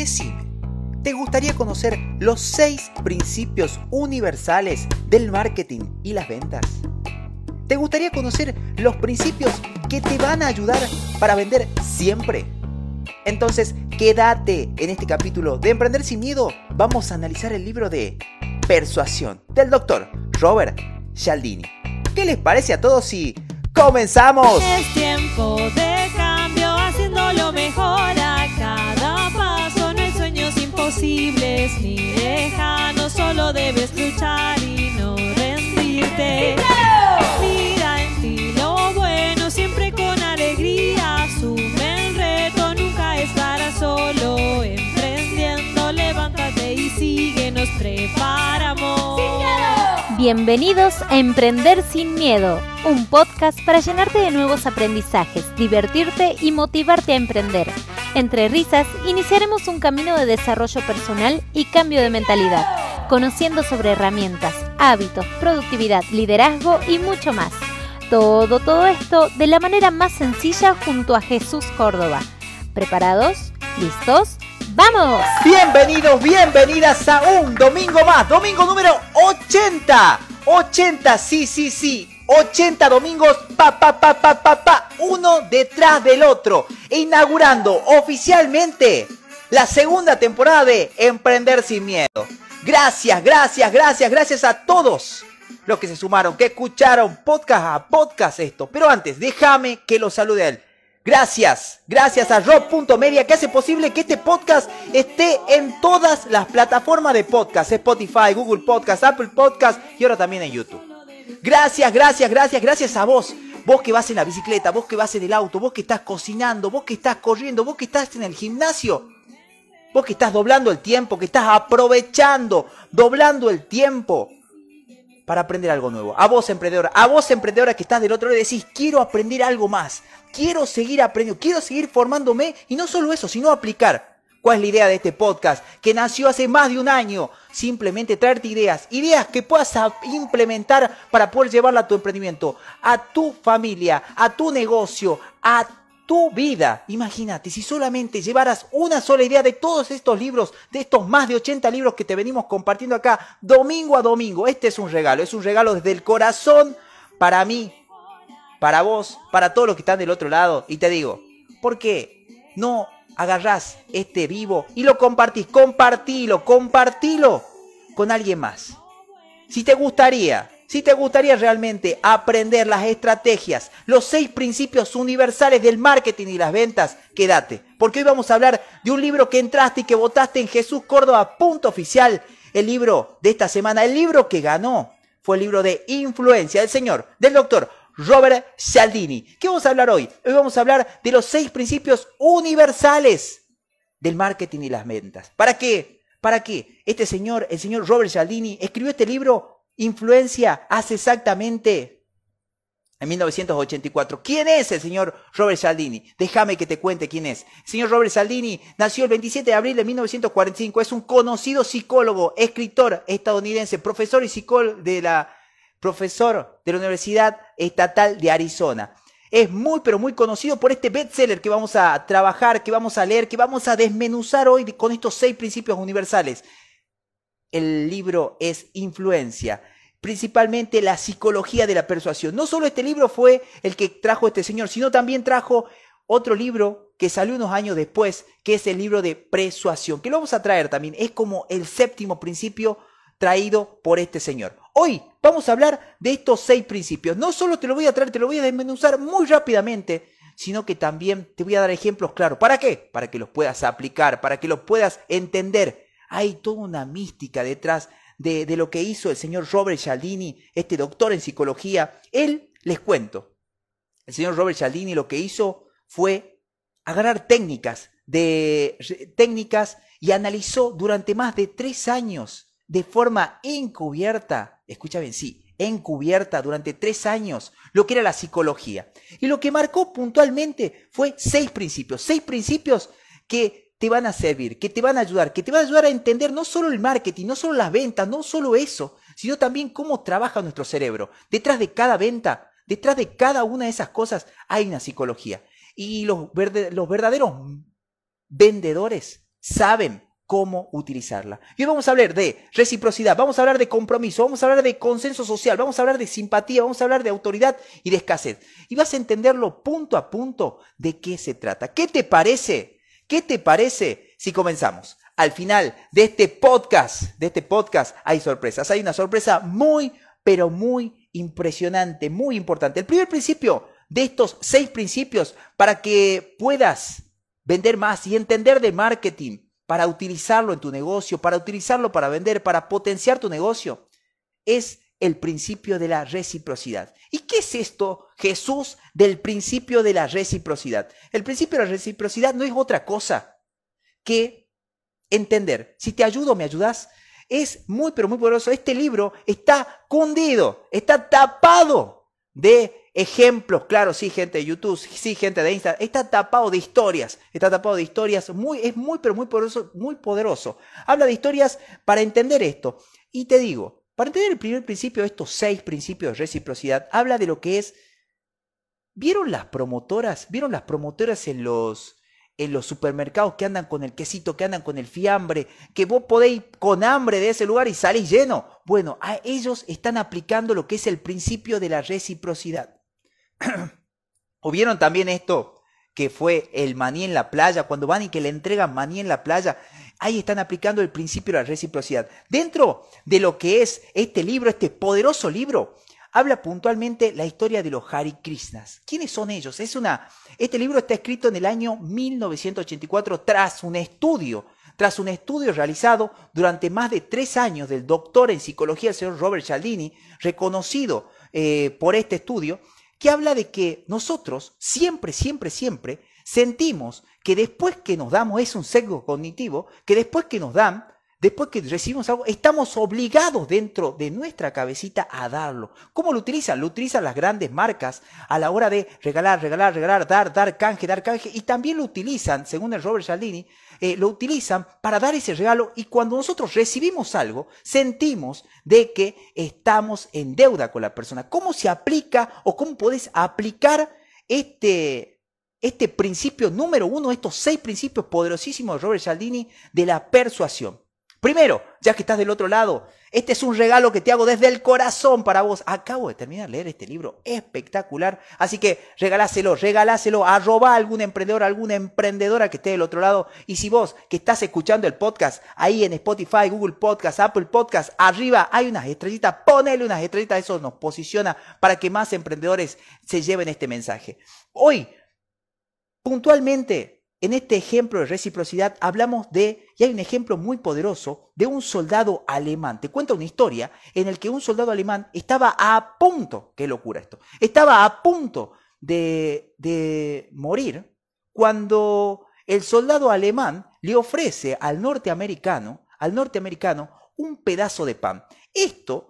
decime, ¿te gustaría conocer los seis principios universales del marketing y las ventas? ¿Te gustaría conocer los principios que te van a ayudar para vender siempre? Entonces, quédate en este capítulo de Emprender sin Miedo. Vamos a analizar el libro de Persuasión del doctor Robert Cialdini. ¿Qué les parece a todos si comenzamos? Es tiempo de imposibles ni lejanos, solo debes luchar y no rendirte. Mira en ti lo bueno, siempre con alegría. Asume el reto, nunca estarás solo. Emprendiendo, levántate y sigue, nos preparamos. Bienvenidos a Emprender sin Miedo, un podcast para llenarte de nuevos aprendizajes, divertirte y motivarte a emprender. Entre risas, iniciaremos un camino de desarrollo personal y cambio de mentalidad, conociendo sobre herramientas, hábitos, productividad, liderazgo y mucho más. Todo, todo esto de la manera más sencilla junto a Jesús Córdoba. ¿Preparados? ¿Listos? ¡Vamos! Bienvenidos, bienvenidas a un domingo más, domingo número 80. 80, sí, sí, sí. 80 domingos, pa, pa, pa, pa, pa, pa, uno detrás del otro. Inaugurando oficialmente la segunda temporada de Emprender sin Miedo. Gracias, gracias, gracias, gracias a todos los que se sumaron, que escucharon podcast a podcast esto. Pero antes, déjame que lo salude él. Gracias, gracias a Rob.media que hace posible que este podcast esté en todas las plataformas de podcast, Spotify, Google Podcast, Apple Podcast y ahora también en YouTube. Gracias, gracias, gracias, gracias a vos. Vos que vas en la bicicleta, vos que vas en el auto, vos que estás cocinando, vos que estás corriendo, vos que estás en el gimnasio. Vos que estás doblando el tiempo, que estás aprovechando, doblando el tiempo para aprender algo nuevo. A vos emprendedora, a vos emprendedora que estás del otro lado decís, quiero aprender algo más, quiero seguir aprendiendo, quiero seguir formándome y no solo eso, sino aplicar. ¿Cuál es la idea de este podcast? Que nació hace más de un año. Simplemente traerte ideas, ideas que puedas implementar para poder llevarla a tu emprendimiento, a tu familia, a tu negocio, a tu vida. Imagínate, si solamente llevaras una sola idea de todos estos libros, de estos más de 80 libros que te venimos compartiendo acá, domingo a domingo. Este es un regalo, es un regalo desde el corazón para mí, para vos, para todos los que están del otro lado. Y te digo, ¿por qué no agarrás este vivo y lo compartís? Compartilo, compartilo con alguien más. Si te gustaría, si te gustaría realmente aprender las estrategias, los seis principios universales del marketing y las ventas, quédate. Porque hoy vamos a hablar de un libro que entraste y que votaste en Jesús Córdoba, punto oficial. El libro de esta semana, el libro que ganó, fue el libro de Influencia del Señor, del doctor Robert Cialdini. ¿Qué vamos a hablar hoy? Hoy vamos a hablar de los seis principios universales del marketing y las ventas. ¿Para qué? Para qué este señor, el señor Robert Cialdini, escribió este libro Influencia hace exactamente en 1984. ¿Quién es el señor Robert Cialdini? Déjame que te cuente quién es. El señor Robert Cialdini nació el 27 de abril de 1945. Es un conocido psicólogo, escritor estadounidense, profesor y psicólogo de la profesor de la Universidad Estatal de Arizona. Es muy, pero muy conocido por este bestseller que vamos a trabajar, que vamos a leer, que vamos a desmenuzar hoy con estos seis principios universales. El libro es Influencia, principalmente la psicología de la persuasión. No solo este libro fue el que trajo este señor, sino también trajo otro libro que salió unos años después, que es el libro de persuasión, que lo vamos a traer también. Es como el séptimo principio traído por este señor. Hoy vamos a hablar de estos seis principios. No solo te lo voy a traer, te lo voy a desmenuzar muy rápidamente, sino que también te voy a dar ejemplos claros. ¿Para qué? Para que los puedas aplicar, para que los puedas entender. Hay toda una mística detrás de, lo que hizo el señor Robert Cialdini, este doctor en psicología. Él, les cuento, el señor Robert Cialdini lo que hizo fue agarrar técnicas de técnicas y analizó durante más de tres años de forma encubierta, escucha bien, sí, encubierta durante tres años lo que era la psicología. Y lo que marcó puntualmente fue seis principios, seis principios que te van a servir, que te van a ayudar, que te van a ayudar a entender no solo el marketing, no solo las ventas, no solo eso, sino también cómo trabaja nuestro cerebro. Detrás de cada venta, detrás de cada una de esas cosas hay una psicología. Y los, los verdaderos vendedores saben cómo utilizarla. Y hoy vamos a hablar de reciprocidad, vamos a hablar de compromiso, vamos a hablar de consenso social, vamos a hablar de simpatía, vamos a hablar de autoridad y de escasez. Y vas a entenderlo punto a punto de qué se trata. ¿Qué te parece? ¿Qué te parece si comenzamos? Al final de este podcast, de este podcast hay sorpresas. Hay una sorpresa muy, pero muy impresionante, muy importante. El primer principio de estos seis principios para que puedas vender más y entender de marketing para utilizarlo en tu negocio, para utilizarlo para vender, para potenciar tu negocio, es el principio de la reciprocidad. ¿Y qué es esto, Jesús, del principio de la reciprocidad? El principio de la reciprocidad no es otra cosa que entender. Si te ayudo, me ayudas. Es muy, pero muy poderoso. Este libro está cundido, está tapado de ejemplos, claro, sí, gente de YouTube, sí, gente de Instagram, está tapado de historias, está tapado de historias, muy, es muy, pero muy poderoso, muy poderoso. Habla de historias para entender esto. Y te digo, para entender el primer principio, estos seis principios de reciprocidad, habla de lo que es, ¿vieron las promotoras? ¿Vieron las promotoras en los, en los supermercados que andan con el quesito, que andan con el fiambre, que vos podéis ir con hambre de ese lugar y salís lleno. Bueno, a ellos están aplicando lo que es el principio de la reciprocidad. ¿O vieron también esto que fue el maní en la playa? Cuando van y que le entregan maní en la playa, ahí están aplicando el principio de la reciprocidad. Dentro de lo que es este libro, este poderoso libro, habla puntualmente la historia de los Hari Krishnas. ¿Quiénes son ellos? Es una, este libro está escrito en el año 1984 tras un estudio, tras un estudio realizado durante más de tres años del doctor en psicología, el señor Robert Cialdini, reconocido eh, por este estudio, que habla de que nosotros siempre, siempre, siempre sentimos que después que nos damos, es un sesgo cognitivo, que después que nos dan, después que recibimos algo, estamos obligados dentro de nuestra cabecita a darlo. ¿Cómo lo utilizan? Lo utilizan las grandes marcas a la hora de regalar, regalar, regalar, dar, dar canje, dar canje. Y también lo utilizan, según el Robert Cialdini, eh, lo utilizan para dar ese regalo y cuando nosotros recibimos algo, sentimos de que estamos en deuda con la persona. ¿Cómo se aplica o cómo puedes aplicar este, este principio número uno, estos seis principios poderosísimos de Robert Cialdini de la persuasión? Primero, ya que estás del otro lado, este es un regalo que te hago desde el corazón para vos. Acabo de terminar de leer este libro espectacular, así que regaláselo, regaláselo, arroba a algún emprendedor, alguna emprendedora que esté del otro lado. Y si vos que estás escuchando el podcast ahí en Spotify, Google Podcast, Apple Podcast, arriba hay unas estrellitas, ponele unas estrellitas, eso nos posiciona para que más emprendedores se lleven este mensaje. Hoy, puntualmente, en este ejemplo de reciprocidad hablamos de, y hay un ejemplo muy poderoso, de un soldado alemán. Te cuenta una historia en el que un soldado alemán estaba a punto, qué locura esto, estaba a punto de, de morir cuando el soldado alemán le ofrece al norteamericano, al norteamericano, un pedazo de pan. Esto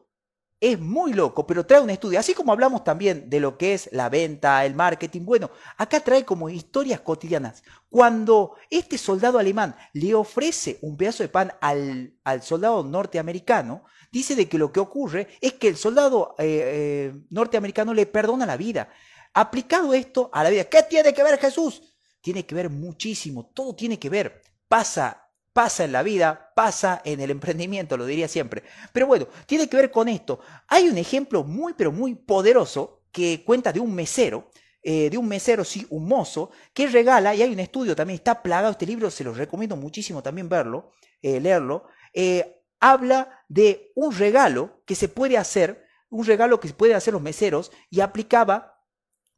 es muy loco, pero trae un estudio, así como hablamos también de lo que es la venta, el marketing, bueno, acá trae como historias cotidianas. Cuando este soldado alemán le ofrece un pedazo de pan al, al soldado norteamericano, dice de que lo que ocurre es que el soldado eh, eh, norteamericano le perdona la vida. Aplicado esto a la vida, ¿qué tiene que ver Jesús? Tiene que ver muchísimo, todo tiene que ver. Pasa pasa en la vida, pasa en el emprendimiento, lo diría siempre. Pero bueno, tiene que ver con esto. Hay un ejemplo muy, pero muy poderoso que cuenta de un mesero, eh, de un mesero, sí, un mozo, que regala, y hay un estudio también, está plagado este libro, se los recomiendo muchísimo también verlo, eh, leerlo, eh, habla de un regalo que se puede hacer, un regalo que se puede hacer los meseros, y aplicaba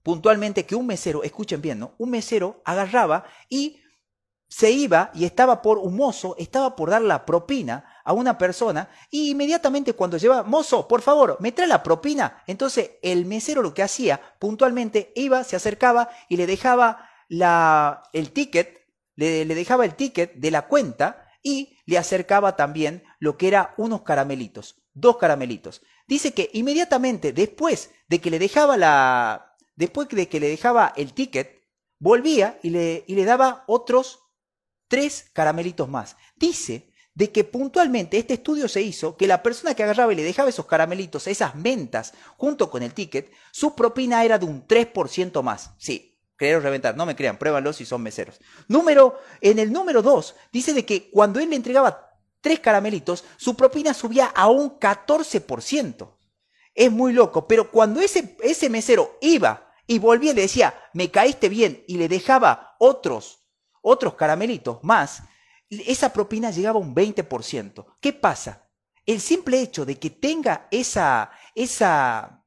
puntualmente que un mesero, escuchen bien, ¿no? Un mesero agarraba y se iba y estaba por un mozo, estaba por dar la propina a una persona y inmediatamente cuando lleva, mozo, por favor, me trae la propina. Entonces el mesero lo que hacía puntualmente iba, se acercaba y le dejaba la, el ticket, le, le dejaba el ticket de la cuenta y le acercaba también lo que era unos caramelitos, dos caramelitos. Dice que inmediatamente después de que le dejaba la, después de que le dejaba el ticket, volvía y le, y le daba otros tres caramelitos más. Dice de que puntualmente este estudio se hizo que la persona que agarraba y le dejaba esos caramelitos, esas mentas, junto con el ticket, su propina era de un 3% más. Sí, Creer o reventar, no me crean, pruébanlo si son meseros. Número, en el número 2, dice de que cuando él le entregaba tres caramelitos, su propina subía a un 14%. Es muy loco, pero cuando ese, ese mesero iba y volvía y le decía, me caíste bien, y le dejaba otros, otros caramelitos más, esa propina llegaba a un 20%. ¿Qué pasa? El simple hecho de que tenga esa, esa,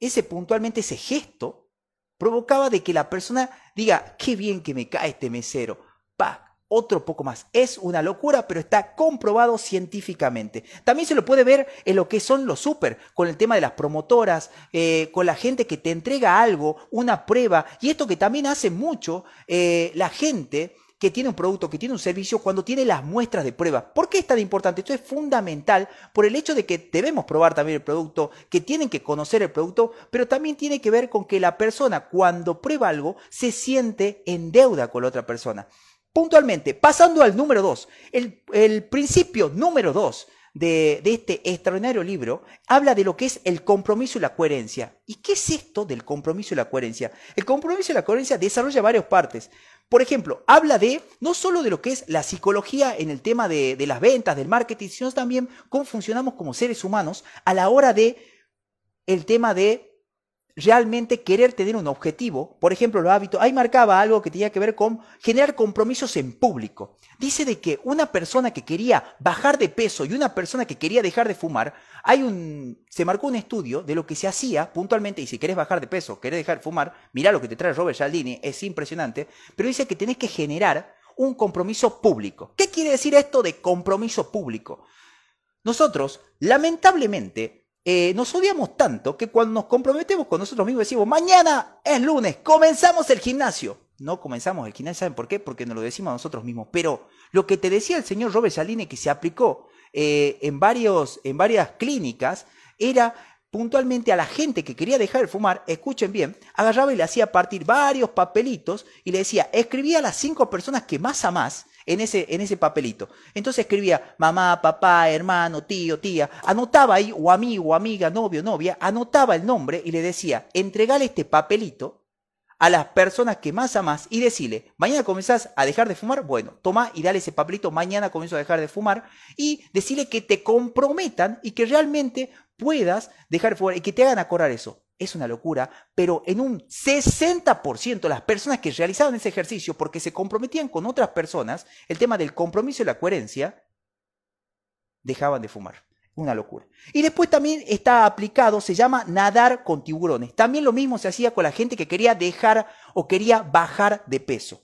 ese puntualmente ese gesto, provocaba de que la persona diga, qué bien que me cae este mesero. Pa, otro poco más. Es una locura, pero está comprobado científicamente. También se lo puede ver en lo que son los super, con el tema de las promotoras, eh, con la gente que te entrega algo, una prueba, y esto que también hace mucho eh, la gente que tiene un producto, que tiene un servicio, cuando tiene las muestras de prueba. ¿Por qué es tan importante? Esto es fundamental por el hecho de que debemos probar también el producto, que tienen que conocer el producto, pero también tiene que ver con que la persona cuando prueba algo se siente en deuda con la otra persona. Puntualmente, pasando al número dos, el, principio número dos de, de, este extraordinario libro habla de lo que es el compromiso y la coherencia. ¿Y qué es esto del compromiso y la coherencia? El compromiso y la coherencia desarrolla varias partes. Por ejemplo, habla de no solo de lo que es la psicología en el tema de, de las ventas, del marketing, sino también cómo funcionamos como seres humanos a la hora de el tema de realmente querer tener un objetivo, por ejemplo, los hábitos, ahí marcaba algo que tenía que ver con generar compromisos en público. Dice de que una persona que quería bajar de peso y una persona que quería dejar de fumar, hay un, se marcó un estudio de lo que se hacía puntualmente, y si querés bajar de peso, querés dejar de fumar, mirá lo que te trae Robert Cialdini, es impresionante, pero dice que tenés que generar un compromiso público. ¿Qué quiere decir esto de compromiso público? Nosotros, lamentablemente, eh, nos odiamos tanto que cuando nos comprometemos con nosotros mismos decimos, mañana es lunes, comenzamos el gimnasio. No comenzamos el gimnasio, ¿saben por qué? Porque nos lo decimos a nosotros mismos. Pero lo que te decía el señor Robert Saline que se aplicó eh, en, varios, en varias clínicas era puntualmente a la gente que quería dejar de fumar, escuchen bien, agarraba y le hacía partir varios papelitos y le decía, escribía a las cinco personas que más amás en ese, en ese papelito. Entonces escribía mamá, papá, hermano, tío, tía, anotaba ahí, o amigo, amiga, novio, novia, anotaba el nombre y le decía, entregale este papelito a las personas que más amas y decirle, mañana comenzás a dejar de fumar, bueno, toma y dale ese papelito, mañana comienzo a dejar de fumar y decirle que te comprometan y que realmente puedas dejar de fumar y que te hagan acordar eso es una locura, pero en un 60% de las personas que realizaban ese ejercicio porque se comprometían con otras personas, el tema del compromiso y la coherencia, dejaban de fumar. Una locura. Y después también está aplicado, se llama nadar con tiburones. También lo mismo se hacía con la gente que quería dejar o quería bajar de peso.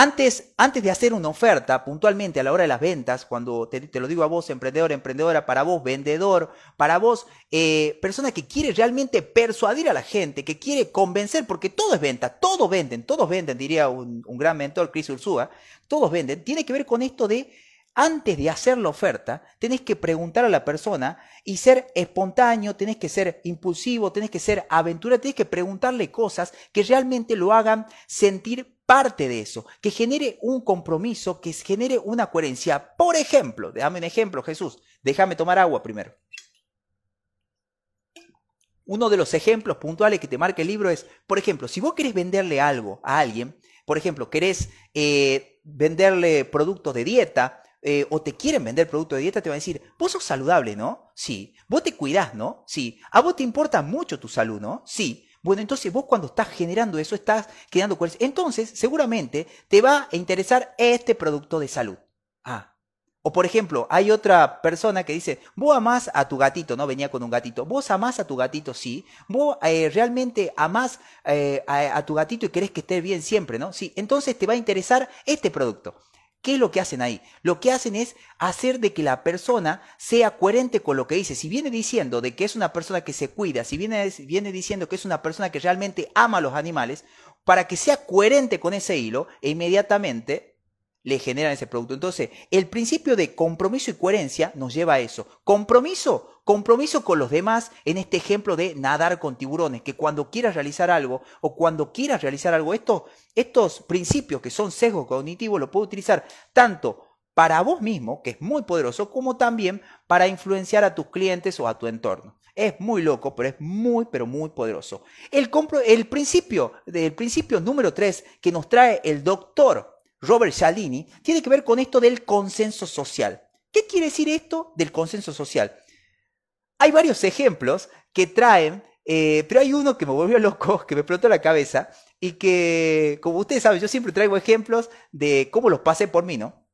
Antes, antes de hacer una oferta, puntualmente a la hora de las ventas, cuando te, lo digo a vos, emprendedor, emprendedora, para vos, vendedor, para vos, eh, persona que quiere realmente persuadir a la gente, que quiere convencer, porque todo es venta, todos venden, todos venden, diría un, gran mentor, Chris Ursúa, todos venden, tiene que ver con esto de antes de hacer la oferta, tenés que preguntar a la persona y ser espontáneo, tenés que ser impulsivo, tenés que ser aventura, tenés que preguntarle cosas que realmente lo hagan sentir parte de eso, que genere un compromiso, que genere una coherencia. Por ejemplo, déjame un ejemplo, Jesús, déjame tomar agua primero. Uno de los ejemplos puntuales que te marca el libro es, por ejemplo, si vos querés venderle algo a alguien, por ejemplo, querés eh, venderle productos de dieta, eh, o te quieren vender productos de dieta, te van a decir, vos sos saludable, ¿no? Sí. Vos te cuidás, ¿no? Sí. A vos te importa mucho tu salud, ¿no? Sí. Bueno, entonces vos cuando estás generando eso estás quedando Entonces, seguramente te va a interesar este producto de salud. Ah. O por ejemplo, hay otra persona que dice, vos amás a tu gatito, ¿no? Venía con un gatito. Vos amás a tu gatito, sí. Vos eh, realmente amás eh, a, a tu gatito y querés que esté bien siempre, ¿no? Sí. Entonces te va a interesar este producto. ¿Qué es lo que hacen ahí? Lo que hacen es hacer de que la persona sea coherente con lo que dice. Si viene diciendo de que es una persona que se cuida, si viene, viene diciendo que es una persona que realmente ama a los animales, para que sea coherente con ese hilo, e inmediatamente le generan ese producto. Entonces, el principio de compromiso y coherencia nos lleva a eso. Compromiso, compromiso con los demás en este ejemplo de nadar con tiburones, que cuando quieras realizar algo o cuando quieras realizar algo, esto, estos principios que son sesgos cognitivos lo puedo utilizar tanto para vos mismo, que es muy poderoso, como también para influenciar a tus clientes o a tu entorno. Es muy loco, pero es muy, pero muy poderoso. El, el principio, el principio número 3 que nos trae el doctor Robert Cialdini tiene que ver con esto del consenso social. ¿Qué quiere decir esto del consenso social? Hay varios ejemplos que traen, eh, pero hay uno que me volvió loco, que me explotó la cabeza y que, como ustedes saben, yo siempre traigo ejemplos de cómo los pasé por mí, ¿no?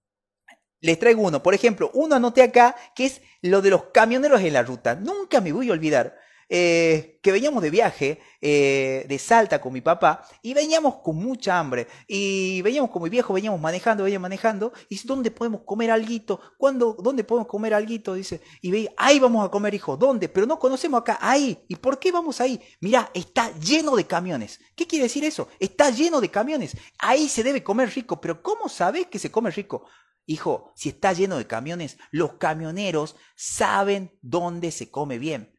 Les traigo uno. Por ejemplo, uno anoté acá que es lo de los camioneros en la ruta. Nunca me voy a olvidar. Eh, que veníamos de viaje eh, de Salta con mi papá y veníamos con mucha hambre y veníamos con mi viejo, veníamos manejando, veníamos manejando y dice, ¿dónde podemos comer alguito? ¿Cuándo, ¿Dónde podemos comer alguito? Dice, y veía, ahí vamos a comer, hijo, ¿dónde? Pero no conocemos acá, ahí. ¿Y por qué vamos ahí? Mirá, está lleno de camiones. ¿Qué quiere decir eso? Está lleno de camiones. Ahí se debe comer rico, pero ¿cómo sabes que se come rico? Hijo, si está lleno de camiones, los camioneros saben dónde se come bien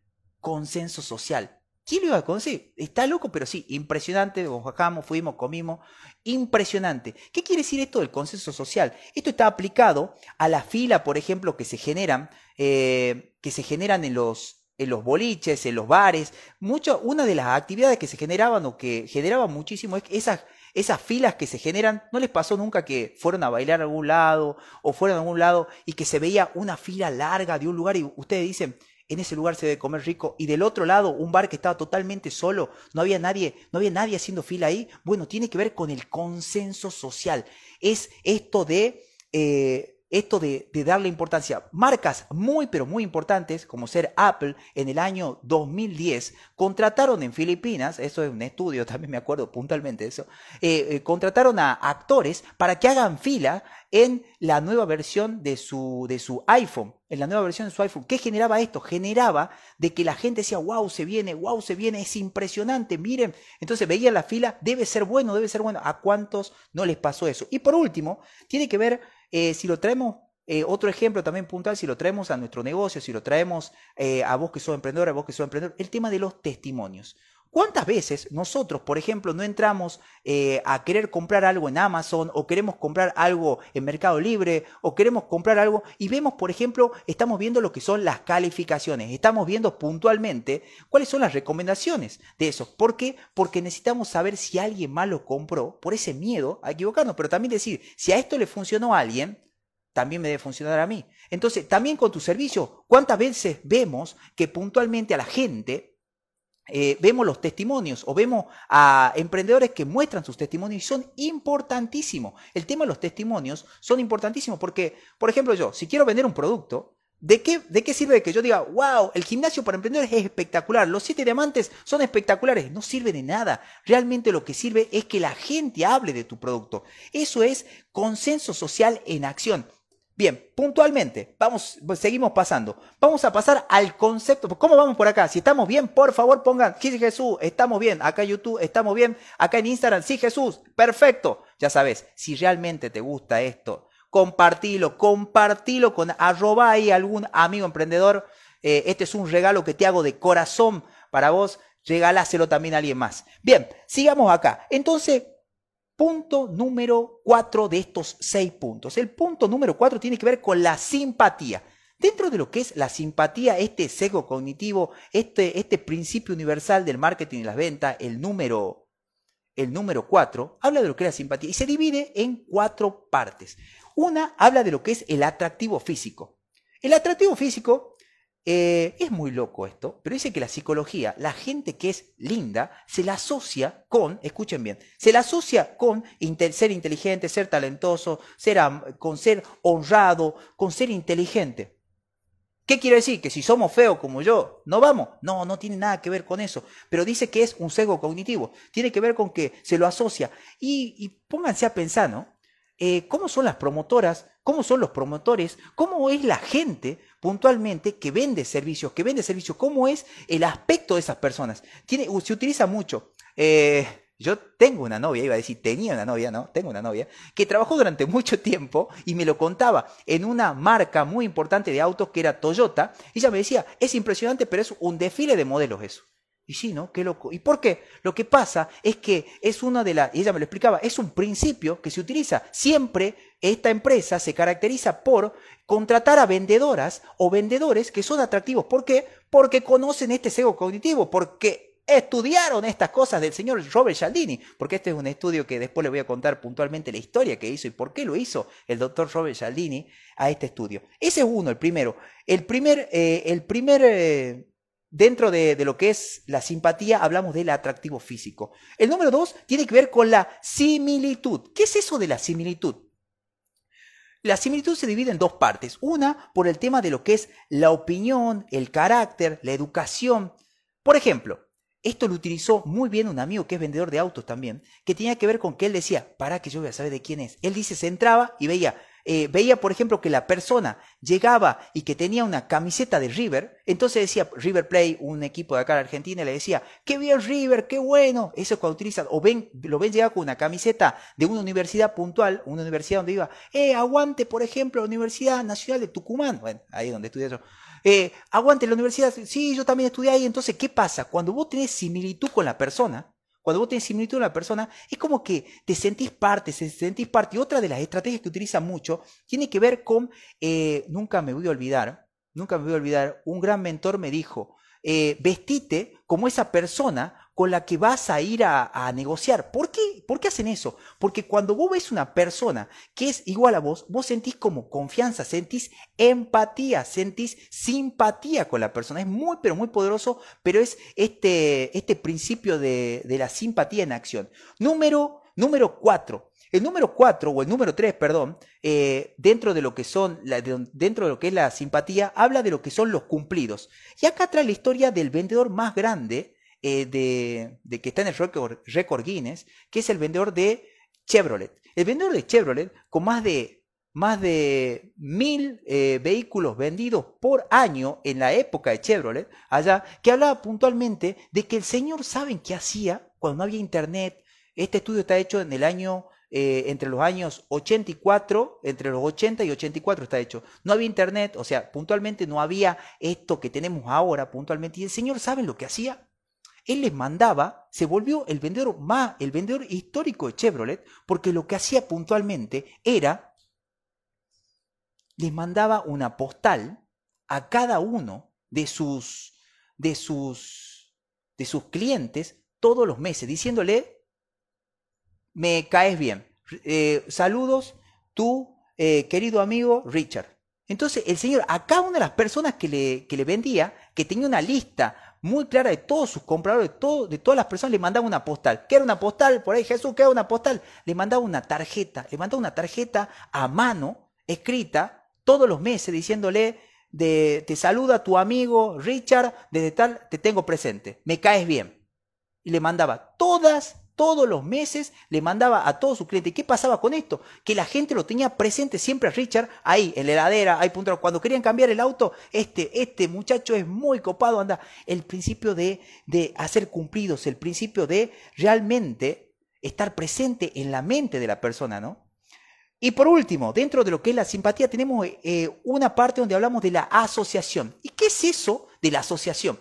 consenso social. ¿Quién lo iba a conocer? Está loco, pero sí, impresionante. Bajamos, fuimos, comimos. Impresionante. ¿Qué quiere decir esto del consenso social? Esto está aplicado a la fila, por ejemplo, que se generan, eh, que se generan en los, en los boliches, en los bares. Mucho, una de las actividades que se generaban o que generaban muchísimo es esas, esas filas que se generan. ¿No les pasó nunca que fueron a bailar a algún lado o fueron a algún lado y que se veía una fila larga de un lugar y ustedes dicen, en ese lugar se debe comer rico y del otro lado un bar que estaba totalmente solo, no había nadie, no había nadie haciendo fila ahí. Bueno, tiene que ver con el consenso social. Es esto de eh, esto de, darle importancia. Marcas muy, pero muy importantes, como ser Apple, en el año 2010, contrataron en Filipinas, eso es un estudio, también me acuerdo puntualmente eso, eh, eh, contrataron a actores para que hagan fila en la nueva versión de su, de su iPhone, en la nueva versión de su iPhone. ¿Qué generaba esto? Generaba de que la gente decía, wow, se viene, wow, se viene, es impresionante, miren. Entonces veía la fila, debe ser bueno, debe ser bueno. ¿A cuántos no les pasó eso? Y por último, tiene que ver eh, si lo traemos, eh, otro ejemplo también puntual, si lo traemos a nuestro negocio, si lo traemos eh, a vos que sos emprendedor, a vos que sos emprendedor, el tema de los testimonios. ¿Cuántas veces nosotros, por ejemplo, no entramos a querer comprar algo en Amazon o queremos comprar algo en Mercado Libre o queremos comprar algo y vemos, por ejemplo, estamos viendo lo que son las calificaciones, estamos viendo puntualmente cuáles son las recomendaciones de eso? ¿Por qué? Porque necesitamos saber si alguien más lo compró por ese miedo a equivocarnos, pero también decir, si a esto le funcionó a alguien, también me debe funcionar a mí. Entonces, también con tu servicio, ¿cuántas veces vemos que puntualmente a la gente eh, vemos los testimonios o vemos a emprendedores que muestran sus testimonios y son importantísimos. El tema de los testimonios son importantísimos porque, por ejemplo, yo, si quiero vender un producto, ¿de qué, ¿de qué sirve que yo diga, wow, el gimnasio para emprendedores es espectacular, los siete diamantes son espectaculares? No sirve de nada. Realmente lo que sirve es que la gente hable de tu producto. Eso es consenso social en acción. Bien, puntualmente, vamos, pues, seguimos pasando. Vamos a pasar al concepto. ¿Cómo vamos por acá? Si estamos bien, por favor pongan, sí Jesús, estamos bien. Acá en YouTube, estamos bien. Acá en Instagram, sí Jesús, perfecto. Ya sabes, si realmente te gusta esto, compartilo, compartilo con arroba algún amigo emprendedor. Eh, este es un regalo que te hago de corazón para vos. Regáláselo también a alguien más. Bien, sigamos acá. Entonces, Punto número cuatro de estos seis puntos. El punto número cuatro tiene que ver con la simpatía. Dentro de lo que es la simpatía, este sesgo cognitivo, este, este principio universal del marketing y las ventas, el número, el número cuatro, habla de lo que es la simpatía y se divide en cuatro partes. Una habla de lo que es el atractivo físico. El atractivo físico eh, es muy loco esto, pero dice que la psicología, la gente que es linda, se la asocia con, escuchen bien, se la asocia con ser inteligente, ser talentoso, ser, con ser honrado, con ser inteligente. ¿Qué quiere decir? Que si somos feos como yo, ¿no vamos? No, no tiene nada que ver con eso. Pero dice que es un sesgo cognitivo. Tiene que ver con que se lo asocia. Y, y pónganse a pensar, ¿no? Eh, cómo son las promotoras, cómo son los promotores, cómo es la gente puntualmente que vende servicios, que vende servicios, cómo es el aspecto de esas personas. Tiene, se utiliza mucho. Eh, yo tengo una novia, iba a decir, tenía una novia, ¿no? Tengo una novia, que trabajó durante mucho tiempo y me lo contaba en una marca muy importante de autos que era Toyota. Y ella me decía, es impresionante, pero es un desfile de modelos eso. Y sí, ¿no? Qué loco. ¿Y por qué? Lo que pasa es que es una de las, y ella me lo explicaba, es un principio que se utiliza siempre esta empresa se caracteriza por contratar a vendedoras o vendedores que son atractivos. ¿Por qué? Porque conocen este sesgo cognitivo, porque estudiaron estas cosas del señor Robert Cialdini, porque este es un estudio que después le voy a contar puntualmente la historia que hizo y por qué lo hizo el doctor Robert Cialdini a este estudio. Ese es uno, el primero. El primer, eh, el primer eh, dentro de, de, lo que es la simpatía, hablamos del atractivo físico. El número dos tiene que ver con la similitud. ¿Qué es eso de la similitud? La similitud se divide en dos partes. Una por el tema de lo que es la opinión, el carácter, la educación. Por ejemplo, esto lo utilizó muy bien un amigo que es vendedor de autos también, que tenía que ver con que él decía, para que yo voy a saber de quién es. Él dice, se entraba y veía, eh, veía por ejemplo que la persona llegaba y que tenía una camiseta de River, entonces decía River Play, un equipo de acá de Argentina, le decía, qué bien River, qué bueno. Eso es cuando utilizan, o ven, lo ven llegar con una camiseta de una universidad puntual, una universidad donde iba, eh, aguante por ejemplo la Universidad Nacional de Tucumán, bueno, ahí donde estudié yo. Eh, aguante la universidad, sí, yo también estudié ahí, entonces, ¿qué pasa? Cuando vos tenés similitud con la persona, cuando vos tenés similitud con la persona, es como que te sentís parte, te sentís parte. Y otra de las estrategias que utilizan mucho tiene que ver con, eh, nunca me voy a olvidar, nunca me voy a olvidar, un gran mentor me dijo, eh, vestite como esa persona con la que vas a ir a, negociar. ¿Por qué? ¿Por qué hacen eso? Porque cuando vos ves una persona que es igual a vos, vos sentís como confianza, sentís empatía, sentís simpatía con la persona. Es muy, pero muy poderoso, pero es este, este principio de, la simpatía en acción. Número, número cuatro. El número cuatro, o el número tres, perdón, eh, dentro de lo que son, dentro de lo que es la simpatía, habla de lo que son los cumplidos. Y acá trae la historia del vendedor más grande eh, de, que está en el récord, Guinness, que es el vendedor de Chevrolet. El vendedor de Chevrolet, con más de más de mil eh, vehículos vendidos por año en la época de Chevrolet, allá, que hablaba puntualmente de que el señor saben qué hacía cuando no había internet. Este estudio está hecho en el año, eh, entre los años 84, entre los 80 y 84 está hecho. No había internet, o sea, puntualmente no había esto que tenemos ahora, puntualmente. Y el señor saben lo que hacía él les mandaba, se volvió el vendedor más, el vendedor histórico de Chevrolet, porque lo que hacía puntualmente era, les mandaba una postal a cada uno de sus, de sus, de sus clientes todos los meses, diciéndole, me caes bien, eh, saludos, tú, eh, querido amigo Richard. Entonces el señor a cada una de las personas que le, que le vendía, que tenía una lista muy clara de todos sus compradores, de, todo, de todas las personas, le mandaba una postal. ¿Qué era una postal? Por ahí Jesús, ¿qué era una postal? Le mandaba una tarjeta, le mandaba una tarjeta a mano, escrita, todos los meses, diciéndole, de, te saluda tu amigo Richard, desde tal, te tengo presente, me caes bien. Y le mandaba todas todos los meses le mandaba a todos sus clientes. ¿Qué pasaba con esto? Que la gente lo tenía presente siempre a Richard ahí, en la heladera, ahí punto. Cuando querían cambiar el auto, este, este muchacho es muy copado, anda. El principio de, de hacer cumplidos, el principio de realmente estar presente en la mente de la persona, ¿no? Y por último, dentro de lo que es la simpatía, tenemos eh, una parte donde hablamos de la asociación. ¿Y qué es eso de la asociación?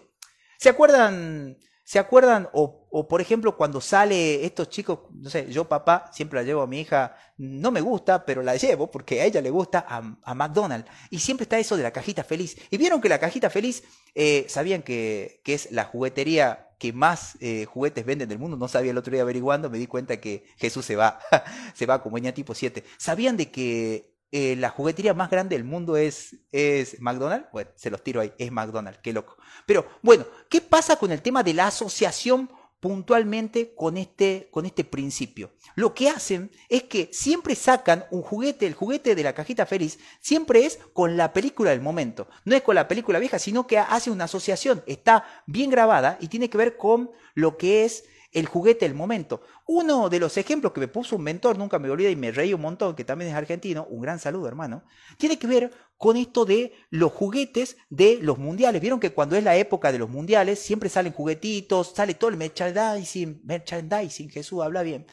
¿Se acuerdan? ¿Se acuerdan? O, por ejemplo, cuando sale estos chicos, no sé, yo papá siempre la llevo a mi hija, no me gusta, pero la llevo porque a ella le gusta a, McDonald's. Y siempre está eso de la cajita feliz. Y vieron que la cajita feliz, eh, sabían que, que, es la juguetería que más eh, juguetes venden del mundo. No sabía el otro día averiguando, me di cuenta que Jesús se va, se va como niña tipo 7. ¿Sabían de que eh, la juguetería más grande del mundo es, es McDonald's. Bueno, se los tiro ahí, es McDonald's, qué loco. Pero bueno, ¿qué pasa con el tema de la asociación puntualmente con este, con este principio? Lo que hacen es que siempre sacan un juguete, el juguete de la cajita feliz, siempre es con la película del momento. No es con la película vieja, sino que hace una asociación. Está bien grabada y tiene que ver con lo que es el juguete del momento. Uno de los ejemplos que me puso un mentor, nunca me olvidé y me reí un montón, que también es argentino, un gran saludo hermano, tiene que ver con esto de los juguetes de los mundiales. Vieron que cuando es la época de los mundiales siempre salen juguetitos, sale todo el merchandising, merchandising, Jesús habla bien,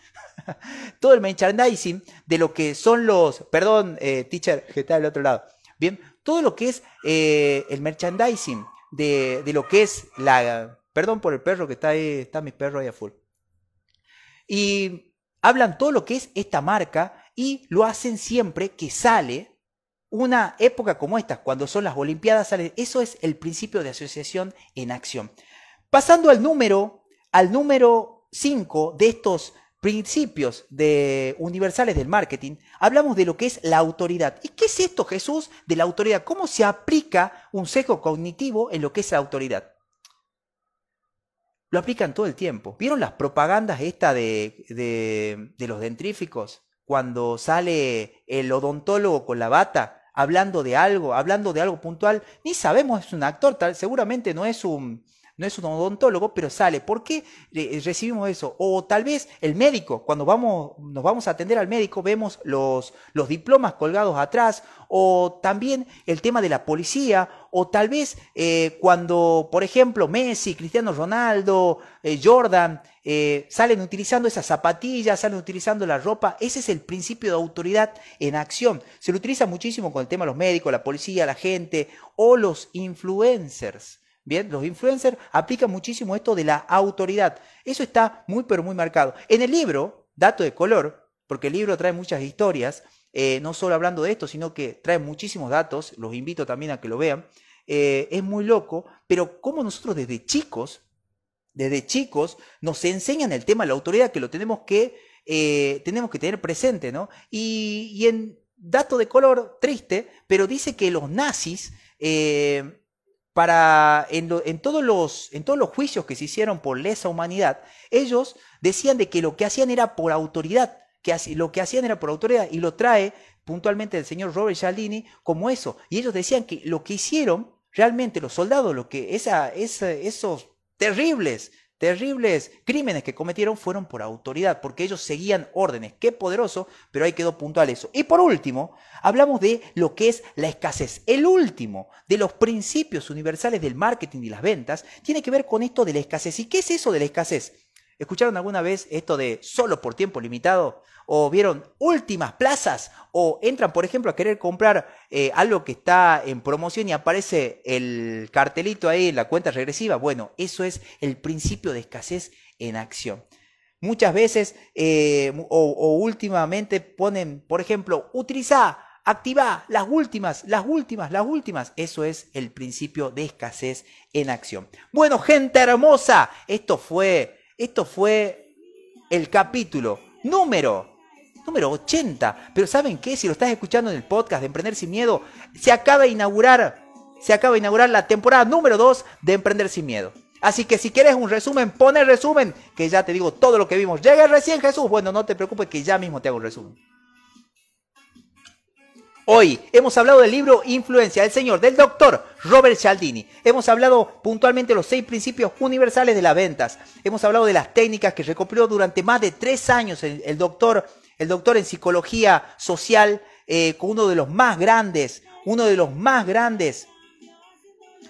todo el merchandising de lo que son los, perdón, eh, teacher, que está del otro lado, bien, todo lo que es eh, el merchandising de, de lo que es la Perdón por el perro que está ahí, está mi perro ahí a full. Y hablan todo lo que es esta marca y lo hacen siempre que sale una época como esta, cuando son las Olimpiadas, sale, eso es el principio de asociación en acción. Pasando al número, al número 5 de estos principios de universales del marketing, hablamos de lo que es la autoridad. ¿Y qué es esto, Jesús, de la autoridad? ¿Cómo se aplica un sesgo cognitivo en lo que es la autoridad? Lo aplican todo el tiempo. ¿Vieron las propagandas esta de, de, los dentríficos? Cuando sale el odontólogo con la bata hablando de algo, hablando de algo puntual, ni sabemos, es un actor, tal, seguramente no es un, no es un odontólogo, pero sale. ¿Por qué eh, recibimos eso? O tal vez el médico, cuando vamos, nos vamos a atender al médico, vemos los, los diplomas colgados atrás, o también el tema de la policía, o tal vez eh, cuando, por ejemplo, Messi, Cristiano Ronaldo, eh, Jordan, salen utilizando esas zapatillas, salen utilizando la ropa, ese es el principio de autoridad en acción. Se lo utiliza muchísimo con el tema de los médicos, la policía, la gente, o los influencers. Bien, los influencers aplican muchísimo esto de la autoridad. Eso está muy, pero muy marcado. En el libro, Dato de Color, porque el libro trae muchas historias, eh, no solo hablando de esto, sino que trae muchísimos datos, los invito también a que lo vean, eh, es muy loco, pero como nosotros desde chicos, desde chicos, nos enseñan el tema de la autoridad, que lo tenemos que, eh, tenemos que tener presente, ¿no? Y, y, en dato de color triste, pero dice que los nazis para en, todos los, en todos los juicios que se hicieron por lesa humanidad, ellos decían de que lo que hacían era por autoridad, que lo que hacían era por autoridad, y lo trae puntualmente el señor Robert Cialdini como eso. Y ellos decían que lo que hicieron realmente los soldados, lo que esa, esos terribles terribles crímenes que cometieron fueron por autoridad, porque ellos seguían órdenes. Qué poderoso, pero ahí quedó puntual eso. Y por último, hablamos de lo que es la escasez. El último de los principios universales del marketing y las ventas tiene que ver con esto de la escasez. ¿Y qué es eso de la escasez? ¿Escucharon alguna vez esto de solo por tiempo limitado? o vieron últimas plazas o entran, por ejemplo, a querer comprar eh, algo que está en promoción y aparece el cartelito ahí la cuenta regresiva, bueno, eso es el principio de escasez en acción. Muchas veces eh, o, últimamente ponen, por ejemplo, utiliza, activa las últimas, las últimas, las últimas. Eso es el principio de escasez en acción. Bueno, gente hermosa, esto fue, esto fue el capítulo número número 80. Pero ¿saben qué? Si lo estás escuchando en el podcast de Emprender sin Miedo, se acaba de inaugurar, se acaba de inaugurar la temporada número 2 de Emprender sin Miedo. Así que si quieres un resumen, pon el resumen, que ya te digo todo lo que vimos. Llega recién Jesús. Bueno, no te preocupes que ya mismo te hago un resumen. Hoy hemos hablado del libro Influencia del Señor, del doctor Robert Cialdini. Hemos hablado puntualmente los seis principios universales de las ventas. Hemos hablado de las técnicas que recopiló durante más de tres años el, doctor el doctor en psicología social, eh, con uno de los más grandes, uno de los más grandes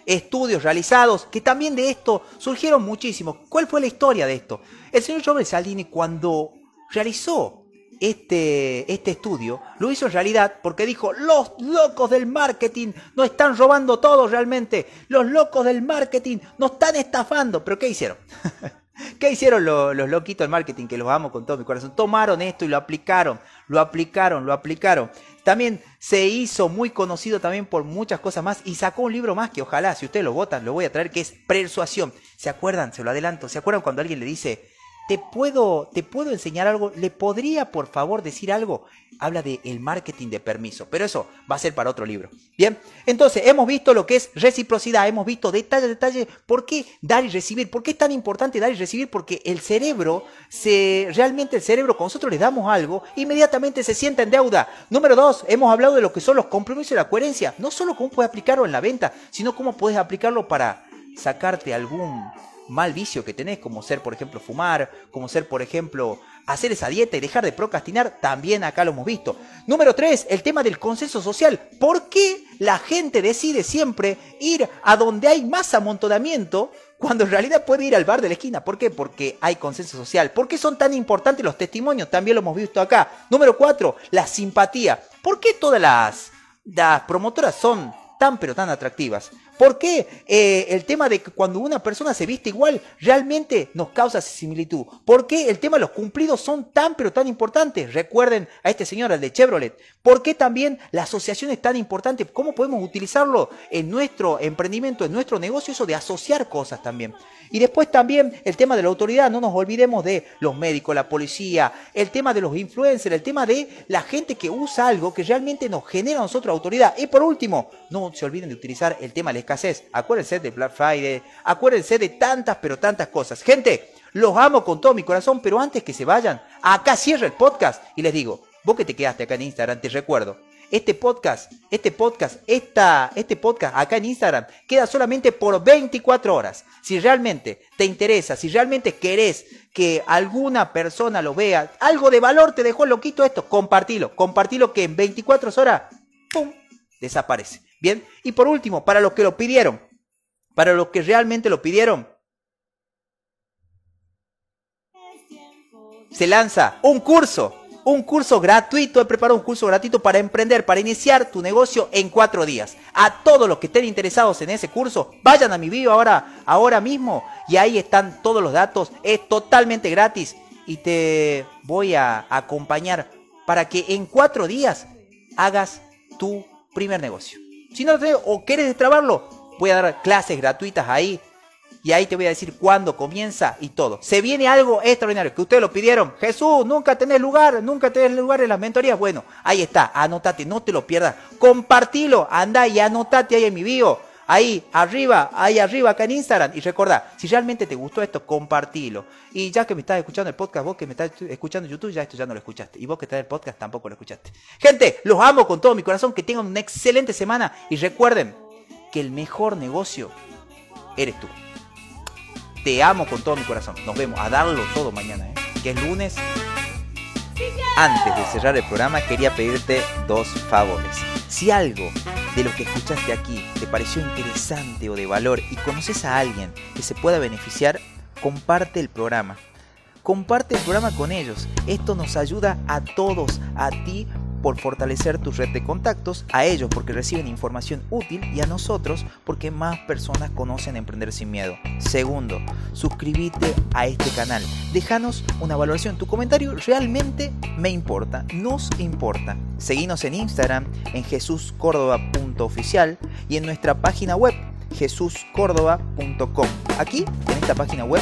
estudios realizados, que también de esto surgieron muchísimos. ¿Cuál fue la historia de esto? El señor Robert Saldini cuando realizó este, este estudio, lo hizo en realidad porque dijo, los locos del marketing nos están robando todo realmente, los locos del marketing nos están estafando, pero ¿qué hicieron? ¿Qué hicieron los, loquitos del marketing? Que los amo con todo mi corazón. Tomaron esto y lo aplicaron, lo aplicaron, lo aplicaron. También se hizo muy conocido también por muchas cosas más y sacó un libro más que ojalá, si ustedes lo votan, lo voy a traer, que es Persuasión. ¿Se acuerdan? Se lo adelanto. ¿Se acuerdan cuando alguien le dice, ¿te puedo, te puedo enseñar algo? ¿Le podría por favor decir algo? habla de el marketing de permiso, pero eso va a ser para otro libro. Bien, entonces hemos visto lo que es reciprocidad, hemos visto detalle a detalle por qué dar y recibir, por qué es tan importante dar y recibir, porque el cerebro, se, realmente el cerebro, cuando nosotros le damos algo, inmediatamente se sienta en deuda. Número dos, hemos hablado de lo que son los compromisos y la coherencia, no solo cómo puedes aplicarlo en la venta, sino cómo puedes aplicarlo para sacarte algún mal vicio que tenés, como ser, por ejemplo, fumar, como ser, por ejemplo, hacer esa dieta y dejar de procrastinar, también acá lo hemos visto. Número 3, el tema del consenso social. ¿Por qué la gente decide siempre ir a donde hay más amontonamiento cuando en realidad puede ir al bar de la esquina? ¿Por qué? Porque hay consenso social. ¿Por qué son tan importantes los testimonios? También lo hemos visto acá. Número 4, la simpatía. ¿Por qué todas las, las promotoras son tan pero tan atractivas? ¿Por qué eh, el tema de que cuando una persona se viste igual realmente nos causa similitud? ¿Por qué el tema de los cumplidos son tan pero tan importantes? Recuerden a este señor, al de Chevrolet. ¿Por qué también la asociación es tan importante? ¿Cómo podemos utilizarlo en nuestro emprendimiento, en nuestro negocio? Eso de asociar cosas también. Y después también el tema de la autoridad, no nos olvidemos de los médicos, la policía, el tema de los influencers, el tema de la gente que usa algo que realmente nos genera a nosotros autoridad. Y por último, no se olviden de utilizar el tema de la escasez. Acuérdense de Black Friday, acuérdense de tantas pero tantas cosas. Gente, los amo con todo mi corazón, pero antes que se vayan, acá cierra el podcast y les digo, vos que te quedaste acá en Instagram, te recuerdo, este podcast, este podcast, esta, este podcast acá en Instagram queda solamente por 24 horas. Si realmente te interesa, si realmente querés que alguna persona lo vea, algo de valor te dejó loquito esto, compartilo, compartilo que en 24 horas, ¡pum!, desaparece. Bien, y por último, para los que lo pidieron, para los que realmente lo pidieron, se lanza un curso un curso gratuito, he preparado un curso gratuito para emprender, para iniciar tu negocio en cuatro días. A todos los que estén interesados en ese curso, vayan a mi video ahora, ahora mismo y ahí están todos los datos. Es totalmente gratis y te voy a acompañar para que en cuatro días hagas tu primer negocio. Si no o quieres destrabarlo, voy a dar clases gratuitas ahí y ahí te voy a decir cuándo comienza y todo. Se viene algo extraordinario que ustedes lo pidieron. Jesús, nunca tenés lugar, nunca tenés lugar en las mentorías. Bueno, ahí está, anotate, no te lo pierdas. Compartilo, anda y anotate ahí en mi bio. Ahí arriba, ahí arriba acá en Instagram. Y recordá, si realmente te gustó esto, compartilo. Y ya que me estás escuchando el podcast, vos que me estás escuchando YouTube, ya esto ya no lo escuchaste. Y vos que estás en el podcast tampoco lo escuchaste. Gente, los amo con todo mi corazón. Que tengan una excelente semana. Y recuerden que el mejor negocio eres tú. Te amo con todo mi corazón. Nos vemos a darlo todo mañana, ¿eh? que es lunes. Antes de cerrar el programa quería pedirte dos favores. Si algo de lo que escuchaste aquí te pareció interesante o de valor y conoces a alguien que se pueda beneficiar, comparte el programa. Comparte el programa con ellos. Esto nos ayuda a todos, a ti por fortalecer tu red de contactos, a ellos porque reciben información útil y a nosotros porque más personas conocen Emprender sin Miedo. Segundo, suscríbete a este canal. Déjanos una valoración. Tu comentario realmente me importa, nos importa. Seguinos en Instagram en jesuscórdoba.oficial y en nuestra página web jesuscórdoba.com. Aquí, en esta página web,